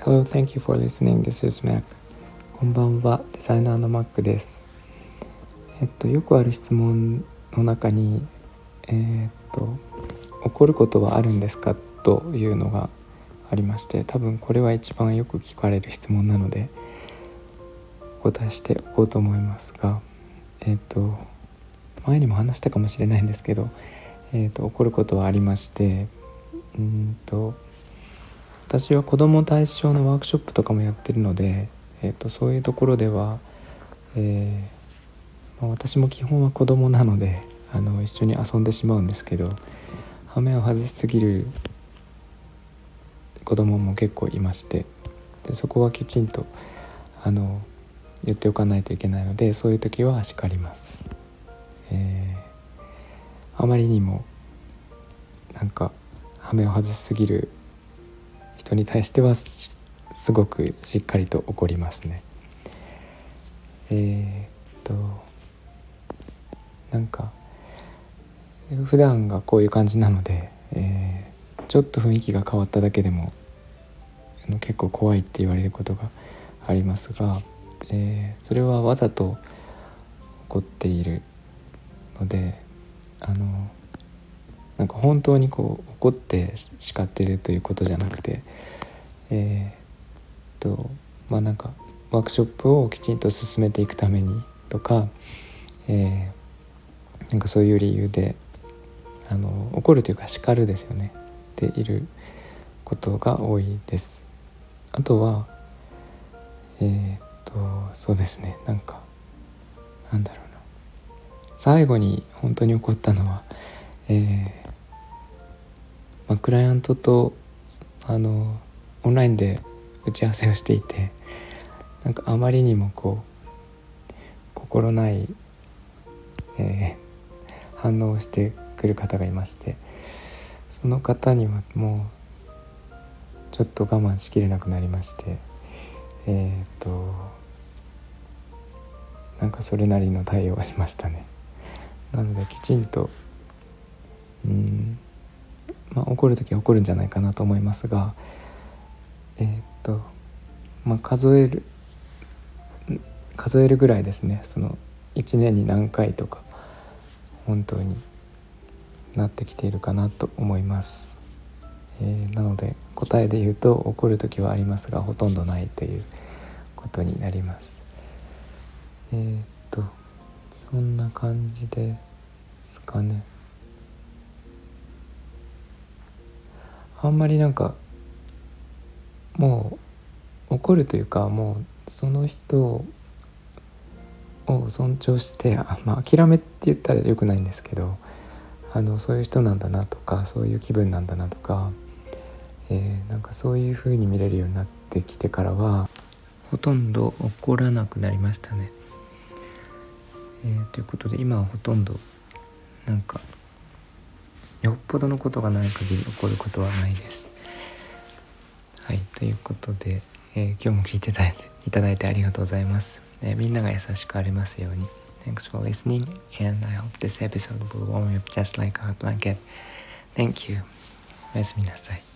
Hello, thank you for listening. This is Mac. こんばんは、デザイナーの Mac です。えっと、よくある質問の中に、えー、っと、怒ることはあるんですかというのがありまして、多分これは一番よく聞かれる質問なので、お答えしておこうと思いますが、えっと、前にも話したかもしれないんですけど、えっと、怒ることはありまして、うんと、私は子ども対象のワークショップとかもやってるので、えーと、そういうところでは、えー、まあ、私も基本は子供なのであの一緒に遊んでしまうんですけど羽目を外しすぎる子供も結構いましてでそこはきちんとあの言っておかないといけないのでそういう時は叱ります。えー、あまりにもなんか羽目を外しすぎる人に対してはすごくしっかりと怒りますね。えー、っとなんか普段がこういう感じなので、えー、ちょっと雰囲気が変わっただけでも結構怖いって言われることがありますが、えー、それはわざと怒っているのであのなんか本当にこう怒って叱ってるということじゃなくてえー、とまあなんかワークショップをきちんと進めていくためにとか、えー、なんかそういう理由であの怒るというか叱るですよね。でいることが多いです。あとはえっ、とそうですね。なんかなんだろう最後に本当に起こったのは、えーまあ、クライアントとあのオンラインで打ち合わせをしていてなんかあまりにもこう心ない、えー、反応をしてくる方がいましてその方にはもうちょっと我慢しきれなくなりましてえっ、となんかそれなりの対応をしましたね。なのできちんとうんまあ、怒る時は怒るんじゃないかなと思いますがえー、っとまあ数える数えるぐらいですね。その1年に何回とか本当になってきているかなと思います、えー、なので答えで言うと怒る時はありますがほとんどないということになります。えー、っとそんな感じですかねあんまりなんかもう怒るというかもうその人を尊重してあ、まあ、諦めって言ったらよくないんですけどあのそういう人なんだなとかそういう気分なんだなとか、えー、なんかそういう風に見れるようになってきてからはほとんど怒らなくなりましたね。えー、ということで今はほとんどなんかよっぽどのことがない限り起こることはないです。はい、ということで、えー、今日も聞いていただいてありがとうございます、えー、みんなが優しくありますように。Thanks for listening, and I hope this episode will warm you up just like a blanket. Thank you. おやすみなさい。